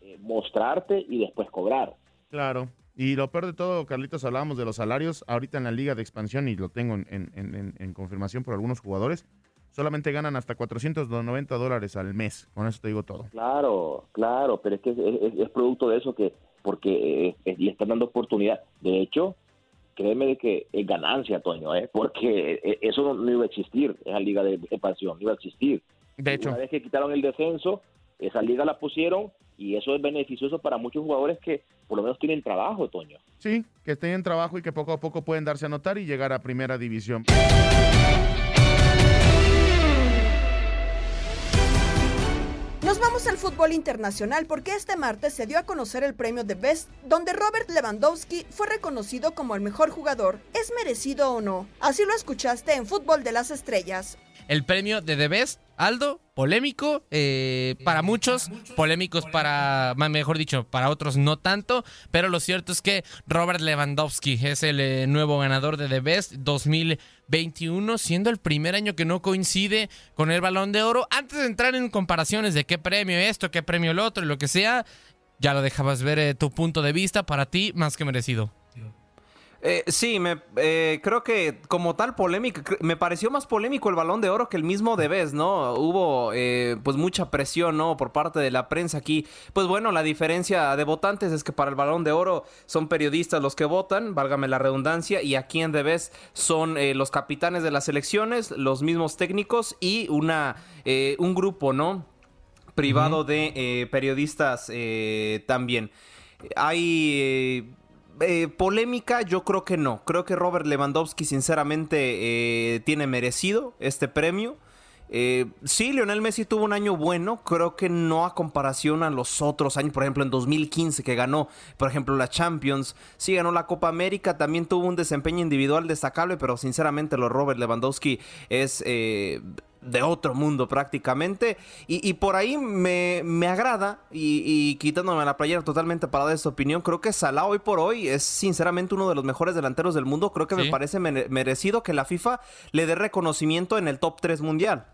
eh, mostrarte y después cobrar.
Claro.
Y lo peor de todo, Carlitos, hablábamos de los salarios. Ahorita en la liga de expansión, y lo tengo en, confirmación por algunos jugadores, solamente ganan hasta 490 dólares al mes. Con eso te digo todo.
Claro, claro, pero es que es, producto de eso que, porque eh, le están dando oportunidad. De hecho, créeme de que es ganancia, Toño, ¿eh? porque eh, eso no, iba a existir, esa liga de expansión, no iba a existir.
De hecho.
Una vez que quitaron el descenso, esa liga la pusieron y eso es beneficioso para muchos jugadores que por lo menos tienen trabajo, Toño.
Sí, que tienen trabajo y que poco a poco pueden darse a notar y llegar a primera división.
Nos vamos al fútbol internacional porque este martes se dio a conocer el premio de Best, donde Robert Lewandowski fue reconocido como el mejor jugador. ¿Es merecido o no? Así lo escuchaste en Fútbol de las Estrellas
el premio de The Best. Aldo, polémico eh, para muchos, polémicos para, mejor dicho, para otros no tanto, pero lo cierto es que Robert Lewandowski es el eh, nuevo ganador de The Best 2021, siendo el primer año que no coincide con el balón de oro. Antes de entrar en comparaciones de qué premio esto, qué premio el otro y lo que sea, ya lo dejabas ver eh, tu punto de vista, para ti más que merecido.
Eh, sí, me, eh, creo que como tal polémica, me pareció más polémico el balón de oro que el mismo de vez, ¿no? Hubo eh, pues mucha presión, ¿no? Por parte de la prensa aquí. Pues bueno, la diferencia de votantes es que para el balón de oro son periodistas los que votan, válgame la redundancia, y aquí en de vez son los capitanes de las elecciones, los mismos técnicos y una, un grupo, ¿no? Privado de periodistas también. Hay eh, polémica, yo creo que no. Creo que Robert Lewandowski, sinceramente, eh, tiene merecido este premio. Eh, sí, Lionel Messi tuvo un año bueno, creo que no a comparación a los otros años, por ejemplo en 2015 que ganó, por ejemplo, la Champions, sí ganó la Copa América, también tuvo un desempeño individual destacable, pero sinceramente lo Robert Lewandowski es de otro mundo prácticamente. Y, por ahí me, agrada, y, quitándome la playera totalmente para dar esta opinión, creo que Salah hoy por hoy es sinceramente uno de los mejores delanteros del mundo. Creo que me parece merecido que la FIFA le dé reconocimiento en el top 3 mundial.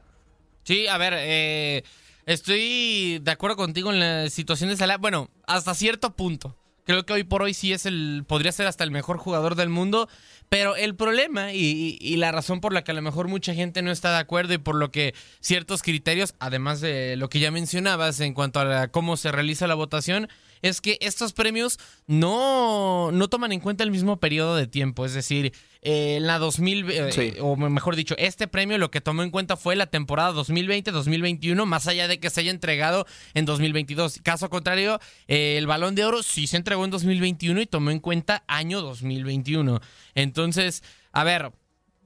Sí, a ver, eh, estoy de acuerdo contigo en la situación de Salah. Bueno, hasta cierto punto. Creo que hoy por hoy sí es el, podría ser hasta el mejor jugador del mundo. Pero el problema y, la razón por la que a lo mejor mucha gente no está de acuerdo y por lo que ciertos criterios, además de lo que ya mencionabas en cuanto a cómo se realiza la votación, es que estos premios no, no toman en cuenta el mismo periodo de tiempo. Es decir, eh, en la 2000, eh, o mejor dicho, este premio lo que tomó en cuenta fue la temporada 2020-2021, más allá de que se haya entregado en 2022. Caso contrario, eh, el balón de oro sí se entregó en 2021 y tomó en cuenta año 2021. Entonces, a ver,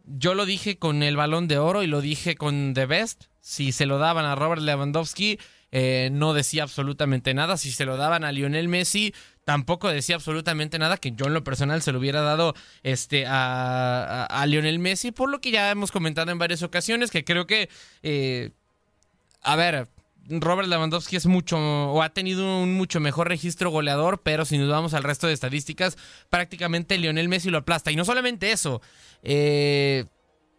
yo lo dije con el balón de oro y lo dije con The Best. Si se lo daban a Robert Lewandowski, eh, no decía absolutamente nada. Si se lo daban a Lionel Messi, tampoco decía absolutamente nada, que yo en lo personal se lo hubiera dado este, a, Lionel Messi, por lo que ya hemos comentado en varias ocasiones, que creo que, eh, a ver, Robert Lewandowski es mucho o ha tenido un mucho mejor registro goleador, pero si nos vamos al resto de estadísticas, prácticamente Lionel Messi lo aplasta. Y no solamente eso, eh,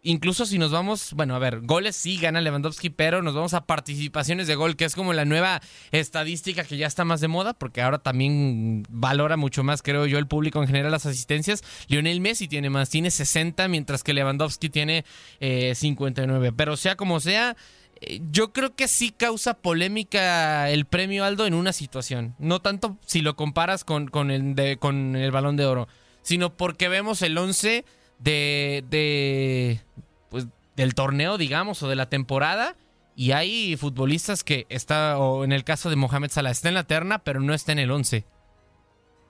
Incluso si nos vamos, bueno, a ver, goles sí gana Lewandowski, pero nos vamos a participaciones de gol, que es como la nueva estadística que ya está más de moda, porque ahora también valora mucho más, creo yo, el público en general las asistencias. Lionel Messi tiene más, tiene 60, mientras que Lewandowski tiene 59. Eh, pero sea como sea, eh, yo creo que sí causa polémica el premio Aldo en una situación. No tanto si lo comparas con, con, el, con el balón de oro, sino porque vemos el 11 de, de pues, del torneo, digamos, o de la temporada. Y hay futbolistas que está, o en el caso de Mohamed Salah, está en la terna, pero no está en el 11.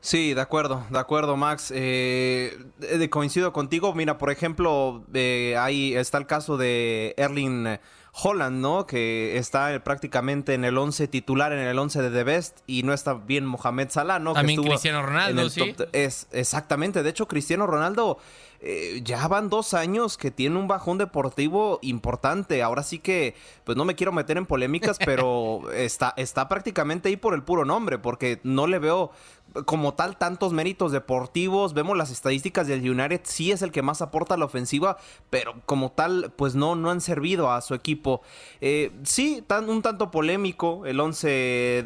Sí, de acuerdo, de acuerdo, Max. Eh, coincido contigo. Mira, por ejemplo, eh, ahí está el caso de Erling Holland, ¿no? Que está prácticamente en el 11 titular, en el 11 de The Best, y no está bien Mohamed Salah, ¿no?
También Cristiano Ronaldo, sí.
es, exactamente. De hecho, Cristiano Ronaldo eh, ya van dos años que tiene un bajón deportivo importante. Ahora sí que, pues no me quiero meter en polémicas, pero está, está prácticamente ahí por el puro nombre, porque no le veo como tal tantos méritos deportivos. Vemos las estadísticas del United, sí es el que más aporta a la ofensiva, pero como tal, pues no, no han servido a su equipo. Eh, sí, tan, un tanto polémico el 11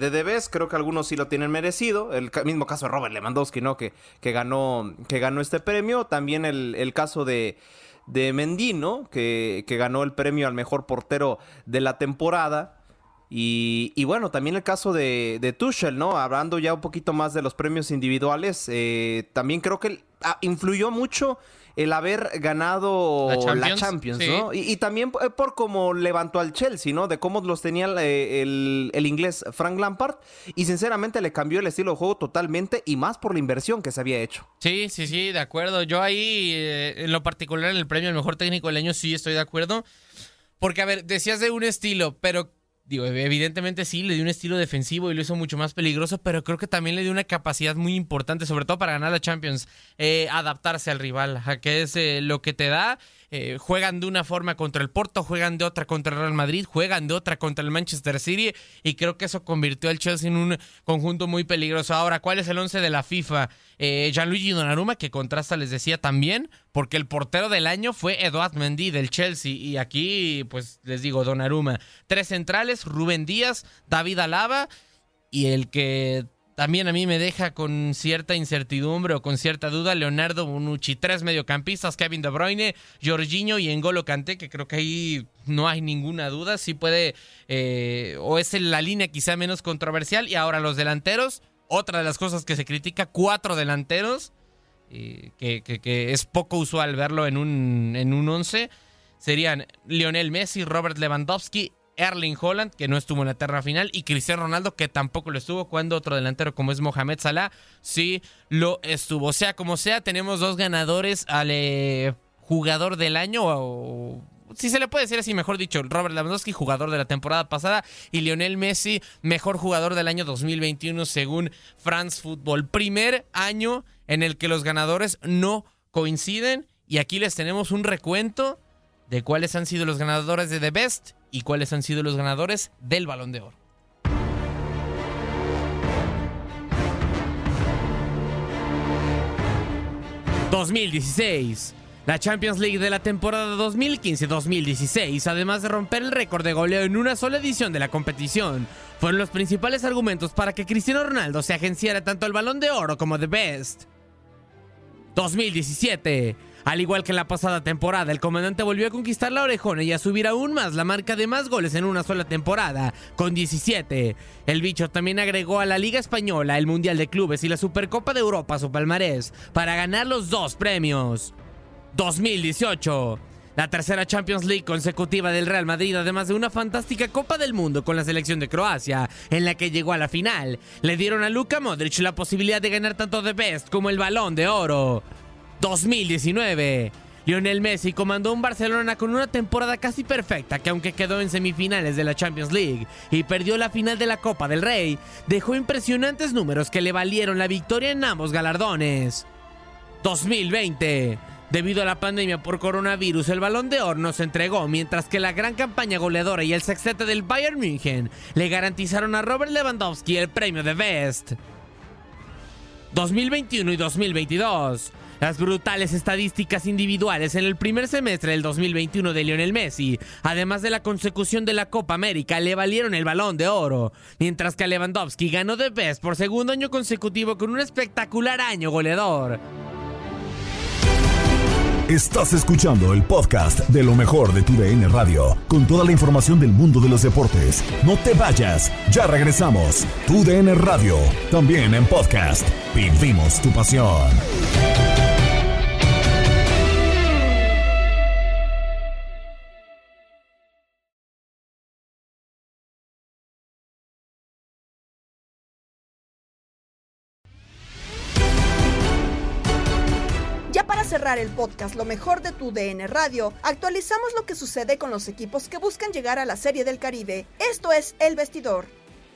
de Debes, creo que algunos sí lo tienen merecido. El mismo caso de Robert Lewandowski, ¿no? Que, que, ganó, que ganó este premio. También el, el caso de de Mendino, que, que, ganó el premio al mejor portero de la temporada. Y, bueno, también el caso de, de, Tuchel, ¿no? Hablando ya un poquito más de los premios individuales, eh, también creo que ah, influyó mucho el haber ganado la Champions, ¿no? Y, también eh, por cómo levantó al Chelsea, ¿no? De cómo los tenía eh, el, el, inglés Frank Lampard. Y sinceramente le cambió el estilo de juego totalmente y más por la inversión que se había hecho.
Sí, sí, sí, de acuerdo. Yo ahí, en lo particular, en el premio al mejor técnico del año, sí estoy de acuerdo. Porque, a ver, decías de un estilo, pero Evidentemente sí, le dio un estilo defensivo y lo hizo mucho más peligroso, pero creo que también le dio una capacidad muy importante, sobre todo para ganar la Champions, eh, adaptarse al rival, a que es eh, lo que te da eh, juegan de una forma contra el Porto, juegan de otra contra el Real Madrid, juegan de otra contra el Manchester City y creo que eso convirtió al Chelsea en un conjunto muy peligroso. Ahora, ¿cuál es el 11 de la FIFA? Eh, Gianluigi Donnarumma, que contrasta, les decía también, porque el portero del año fue Eduard Mendy del Chelsea y aquí, pues les digo, Donnarumma. Tres centrales, Rubén Díaz, David Alaba y el que también a mí me deja con cierta incertidumbre o con cierta duda Leonardo Bonucci. Tres mediocampistas, Kevin De Bruyne, Jorginho y Engolo Kanté, que creo que ahí no hay ninguna duda. Sí puede, eh, o es la línea quizá menos controversial. Y ahora los delanteros, otra de las cosas que se critica, cuatro delanteros, eh, que, es poco usual verlo en un, en un once. Serían Lionel Messi, Robert Lewandowski, Erling Holland, que no estuvo en la terra final, y Cristiano Ronaldo, que tampoco lo estuvo, cuando otro delantero como es Mohamed Salah, sí lo estuvo. Sea como sea, tenemos dos ganadores al eh, jugador del año, o si se le puede decir así, mejor dicho, Robert Lewandowski, jugador de la temporada pasada, y Lionel Messi, mejor jugador del año 2021 según France Football. Primer año en el que los ganadores no coinciden, y aquí les tenemos un recuento de cuáles han sido los ganadores de The Best y cuáles han sido los ganadores del Balón de Oro. ...2016... La Champions League de la temporada 2015-2016, además de romper el récord de goleo en una sola edición de la competición, fueron los principales argumentos para que Cristiano Ronaldo se agenciara tanto el Balón de Oro como The Best. 2017. Al igual que en la pasada temporada, el comandante volvió a conquistar la orejona y a subir aún más la marca de más goles en una sola temporada, con 17. El bicho también agregó a la Liga Española, el Mundial de Clubes y la Supercopa de Europa su palmarés, para ganar los dos premios. 2018. La tercera Champions League consecutiva del Real Madrid, además de una fantástica Copa del Mundo con la selección de Croacia, en la que llegó a la final, le dieron a Luka Modric la posibilidad de ganar tanto The Best como el Balón de Oro. 2019. Lionel Messi comandó un Barcelona con una temporada casi perfecta que aunque quedó en semifinales de la Champions League y perdió la final de la Copa del Rey, dejó impresionantes números que le valieron la victoria en ambos galardones. 2020. Debido a la pandemia por coronavirus, el balón de oro no se entregó, mientras que la gran campaña goleadora y el sextete del Bayern München le garantizaron a Robert Lewandowski el premio de Best. 2021 y 2022. Las brutales estadísticas individuales en el primer semestre del 2021 de Lionel Messi, además de la consecución de la Copa América, le valieron el balón de oro, mientras que Lewandowski ganó de Best por segundo año consecutivo con un espectacular año goleador.
Estás escuchando el podcast de lo mejor de tu DN Radio, con toda la información del mundo de los deportes. No te vayas, ya regresamos. Tu DN Radio, también en podcast. Vivimos tu pasión.
Cerrar el podcast Lo mejor de tu DN Radio, actualizamos lo que sucede con los equipos que buscan llegar a la Serie del Caribe. Esto es El Vestidor.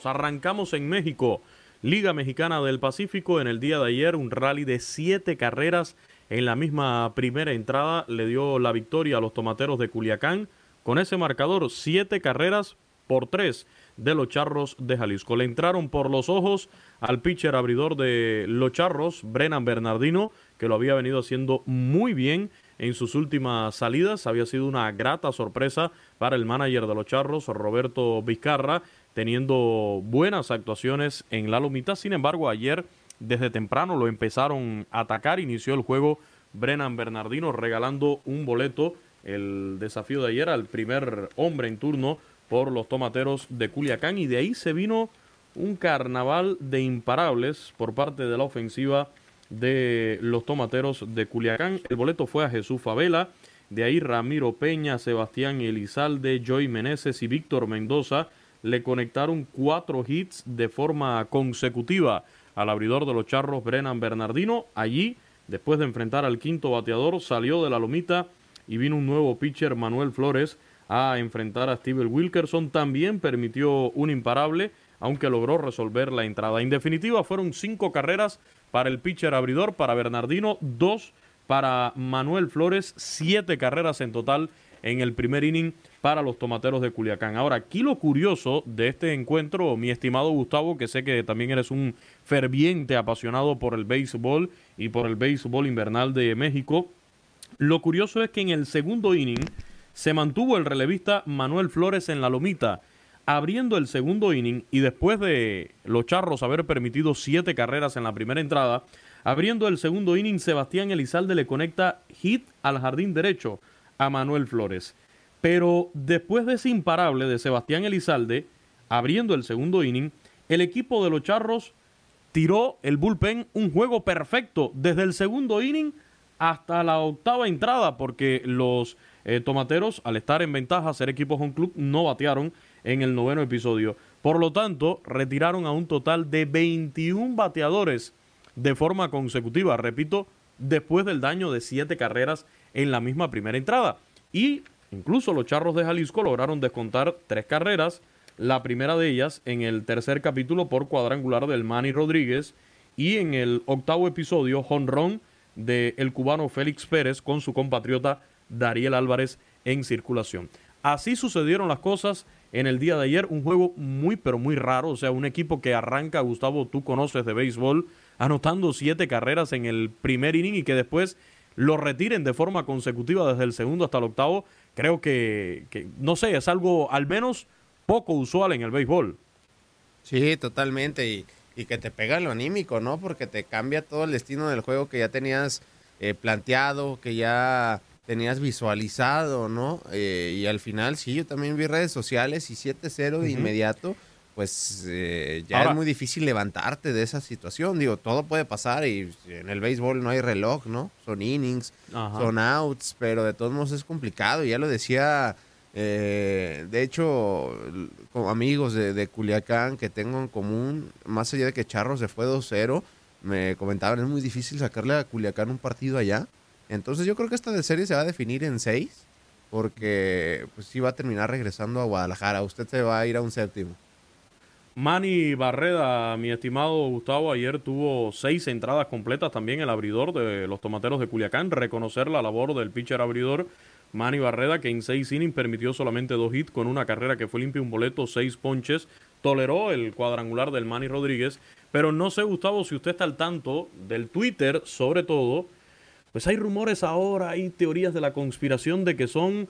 Arrancamos en México. Liga Mexicana del Pacífico en el día de ayer, un rally de siete carreras en la misma primera entrada le dio la victoria a los tomateros de Culiacán con ese marcador, siete carreras por tres de los Charros de Jalisco. Le entraron por los ojos al pitcher abridor de los Charros, Brennan Bernardino, que lo había venido haciendo muy bien en sus últimas salidas. Había sido una grata sorpresa para el manager de los Charros, Roberto Vizcarra, teniendo buenas actuaciones en la lomita. Sin embargo, ayer desde temprano lo empezaron a atacar. Inició el juego Brennan Bernardino regalando un boleto. El desafío de ayer al primer hombre en turno por los tomateros de Culiacán. Y de ahí se vino un carnaval de imparables por parte de la ofensiva de los tomateros de Culiacán. El boleto fue a Jesús Favela. De ahí Ramiro Peña, Sebastián Elizalde, Joy Meneses y Víctor Mendoza le conectaron cuatro hits de forma consecutiva al abridor de los charros Brennan Bernardino. Allí, después de enfrentar al quinto bateador, salió de la lomita y vino un nuevo pitcher, Manuel Flores, a enfrentar a Steven Wilkerson. También permitió un imparable, aunque logró resolver la entrada. En definitiva, fueron cinco carreras para el pitcher abridor, para Bernardino, dos para Manuel Flores, siete carreras en total en el primer inning para los tomateros de Culiacán. Ahora, aquí lo curioso de este encuentro, mi estimado Gustavo, que sé que también eres un ferviente apasionado por el béisbol y por el béisbol invernal de México, lo curioso es que en el segundo inning se mantuvo el relevista Manuel Flores en la lomita, abriendo el segundo inning y después de los charros haber permitido siete carreras en la primera entrada, abriendo el segundo inning, Sebastián Elizalde le conecta hit al jardín derecho a Manuel Flores. Pero después de ese imparable de Sebastián Elizalde, abriendo el segundo inning, el equipo de los Charros tiró el bullpen un juego perfecto desde el segundo inning hasta la octava entrada, porque los eh, tomateros, al estar en ventaja, ser equipo home club, no batearon en el noveno episodio. Por lo tanto, retiraron a un total de 21 bateadores de forma consecutiva, repito, después del daño de siete carreras en la misma primera entrada. Y Incluso los Charros de Jalisco lograron descontar tres carreras, la primera de ellas en el tercer capítulo por cuadrangular del Manny Rodríguez y en el octavo episodio jonrón del el cubano Félix Pérez con su compatriota Dariel Álvarez en circulación. Así sucedieron las cosas en el día de ayer, un juego muy pero muy raro, o sea, un equipo que arranca, Gustavo, tú conoces de béisbol, anotando siete carreras en el primer inning y que después lo retiren de forma consecutiva desde el segundo hasta el octavo, creo que, no sé, es algo al menos poco usual en el béisbol.
Sí, totalmente. Y, y que te pega lo anímico, ¿no? Porque te cambia todo el destino del juego que ya tenías eh, planteado, que ya tenías visualizado, ¿no? Eh, y al final, sí, yo también vi redes sociales y 7-0 de inmediato pues eh, ya es muy difícil levantarte de esa situación. Digo, todo puede pasar y en el béisbol no hay reloj, ¿no? Son innings, son outs, pero de todos modos es complicado. Ya lo decía, eh, de hecho, amigos de, de, Culiacán que tengo en común, más allá de que Charros se fue 2-0, me comentaban, es muy difícil sacarle a Culiacán un partido allá. Entonces yo creo que esta serie se va a definir en 6, porque pues sí va a terminar regresando a Guadalajara. Usted se va a ir a un séptimo.
Manny Barreda, mi estimado Gustavo, ayer tuvo seis entradas completas también el abridor de los tomateros de Culiacán. Reconocer la labor del pitcher abridor Manny Barreda, que en seis innings permitió solamente dos hits con una carrera que fue limpia, un boleto, seis ponches. Toleró el cuadrangular del Manny Rodríguez. Pero no sé, Gustavo, si usted está al tanto del Twitter, sobre todo, pues hay rumores ahora, hay teorías de la conspiración de que son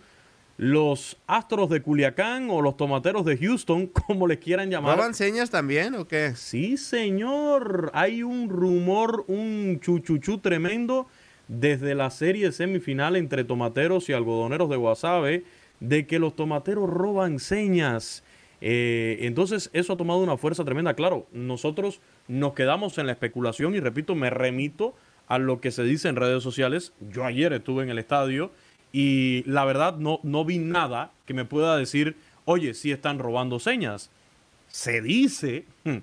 los Astros de Culiacán o los Tomateros de Houston, como les quieran llamar.
¿Daban señas también o qué?
Sí, señor. Hay un rumor, un chuchuchú tremendo desde la serie semifinal entre Tomateros y Algodoneros de Guasave de que los Tomateros roban señas. Eh, entonces eso ha tomado una fuerza tremenda. Claro, nosotros nos quedamos en la especulación y repito, me remito a lo que se dice en redes sociales. Yo ayer estuve en el estadio y la verdad no, no vi nada que me pueda decir, oye, si están robando señas. Se dice hmm,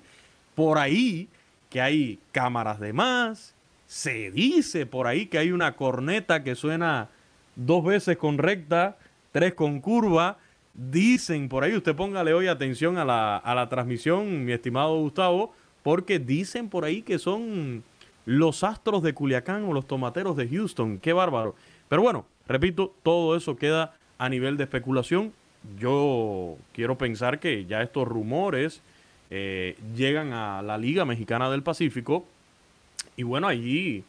por ahí que hay cámaras de más, se dice por ahí que hay una corneta que suena dos veces con recta, tres con curva. Dicen por ahí, usted póngale hoy atención a la, a la transmisión, mi estimado Gustavo, porque dicen por ahí que son los astros de Culiacán o los tomateros de Houston. Qué bárbaro. Pero bueno, Repito, todo eso queda a nivel de especulación. Yo quiero pensar que ya estos rumores eh, llegan a la Liga Mexicana del Pacífico y bueno, allí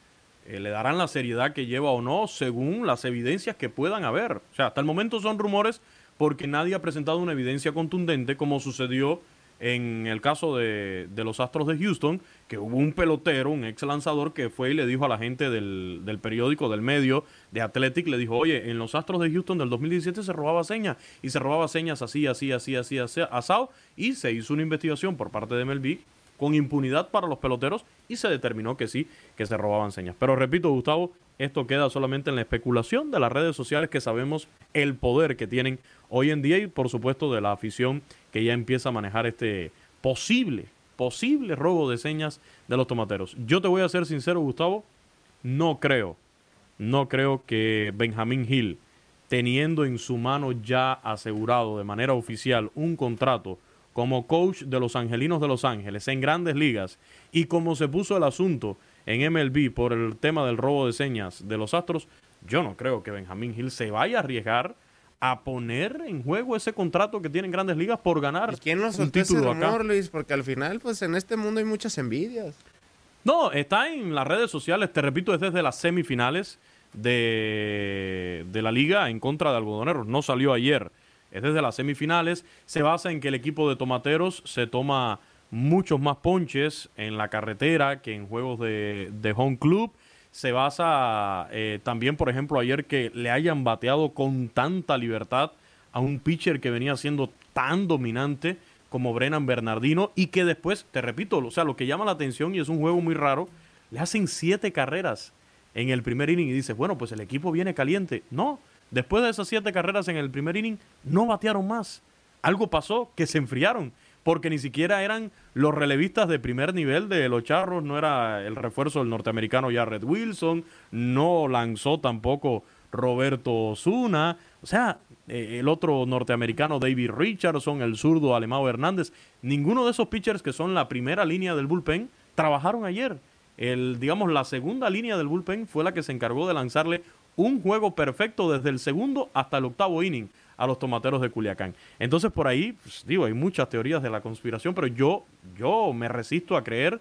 eh, le darán la seriedad que lleva o no según las evidencias que puedan haber. O sea, hasta el momento son rumores porque nadie ha presentado una evidencia contundente como sucedió en el caso de, de, los Astros de Houston, que hubo un pelotero, un ex lanzador, que fue y le dijo a la gente del, del, periódico, del medio, de Athletic, le dijo, oye, en los Astros de Houston del 2017 se robaba señas, y se robaba señas así, así, así, así, así, asado, y se hizo una investigación por parte de MLB con impunidad para los peloteros, y se determinó que sí, que se robaban señas. Pero repito, Gustavo, esto queda solamente en la especulación de las redes sociales que sabemos el poder que tienen hoy en día y por supuesto de la afición que ya empieza a manejar este posible, posible robo de señas de los tomateros. Yo te voy a ser sincero, Gustavo, no creo, no creo que Benjamín Hill, teniendo en su mano ya asegurado de manera oficial un contrato como coach de los Angelinos de Los Ángeles en grandes ligas y como se puso el asunto en MLB por el tema del robo de señas de los Astros, yo no creo que Benjamín Hill se vaya a arriesgar a poner en juego ese contrato que tienen grandes ligas por ganar
¿Quién nos un título acá. Luis? Porque al final, pues en este mundo hay muchas envidias.
No, está en las redes sociales, te repito, es desde las semifinales de, de la liga en contra de Algodoneros. No salió ayer, es desde las semifinales. Se basa en que el equipo de Tomateros se toma muchos más ponches en la carretera que en juegos de, de home club se basa eh, también, por ejemplo, ayer que le hayan bateado con tanta libertad a un pitcher que venía siendo tan dominante como Brennan Bernardino y que después, te repito, o sea, lo que llama la atención y es un juego muy raro, le hacen siete carreras en el primer inning y dices, bueno, pues el equipo viene caliente. No, después de esas siete carreras en el primer inning, no batearon más. Algo pasó que se enfriaron porque ni siquiera eran los relevistas de primer nivel de los Charros, no era el refuerzo del norteamericano Jared Wilson, no lanzó tampoco Roberto Osuna, o sea, eh, el otro norteamericano David Richardson, el zurdo Alemão Hernández, ninguno de esos pitchers que son la primera línea del bullpen trabajaron ayer. El, digamos, la segunda línea del bullpen fue la que se encargó de lanzarle un juego perfecto desde el segundo hasta el octavo inning a los tomateros de Culiacán. Entonces por ahí, pues, digo, hay muchas teorías de la conspiración, pero yo, yo me resisto a creer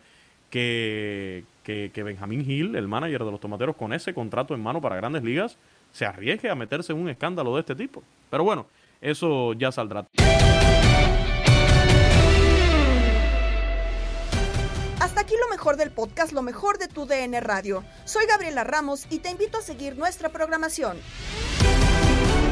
que, que, Benjamín Hill, el manager de los tomateros, con ese contrato en mano para grandes ligas, se arriesgue a meterse en un escándalo de este tipo. Pero bueno, eso ya saldrá.
Hasta aquí lo mejor del podcast, lo mejor de tu DN Radio. Soy Gabriela Ramos y te invito a seguir nuestra programación.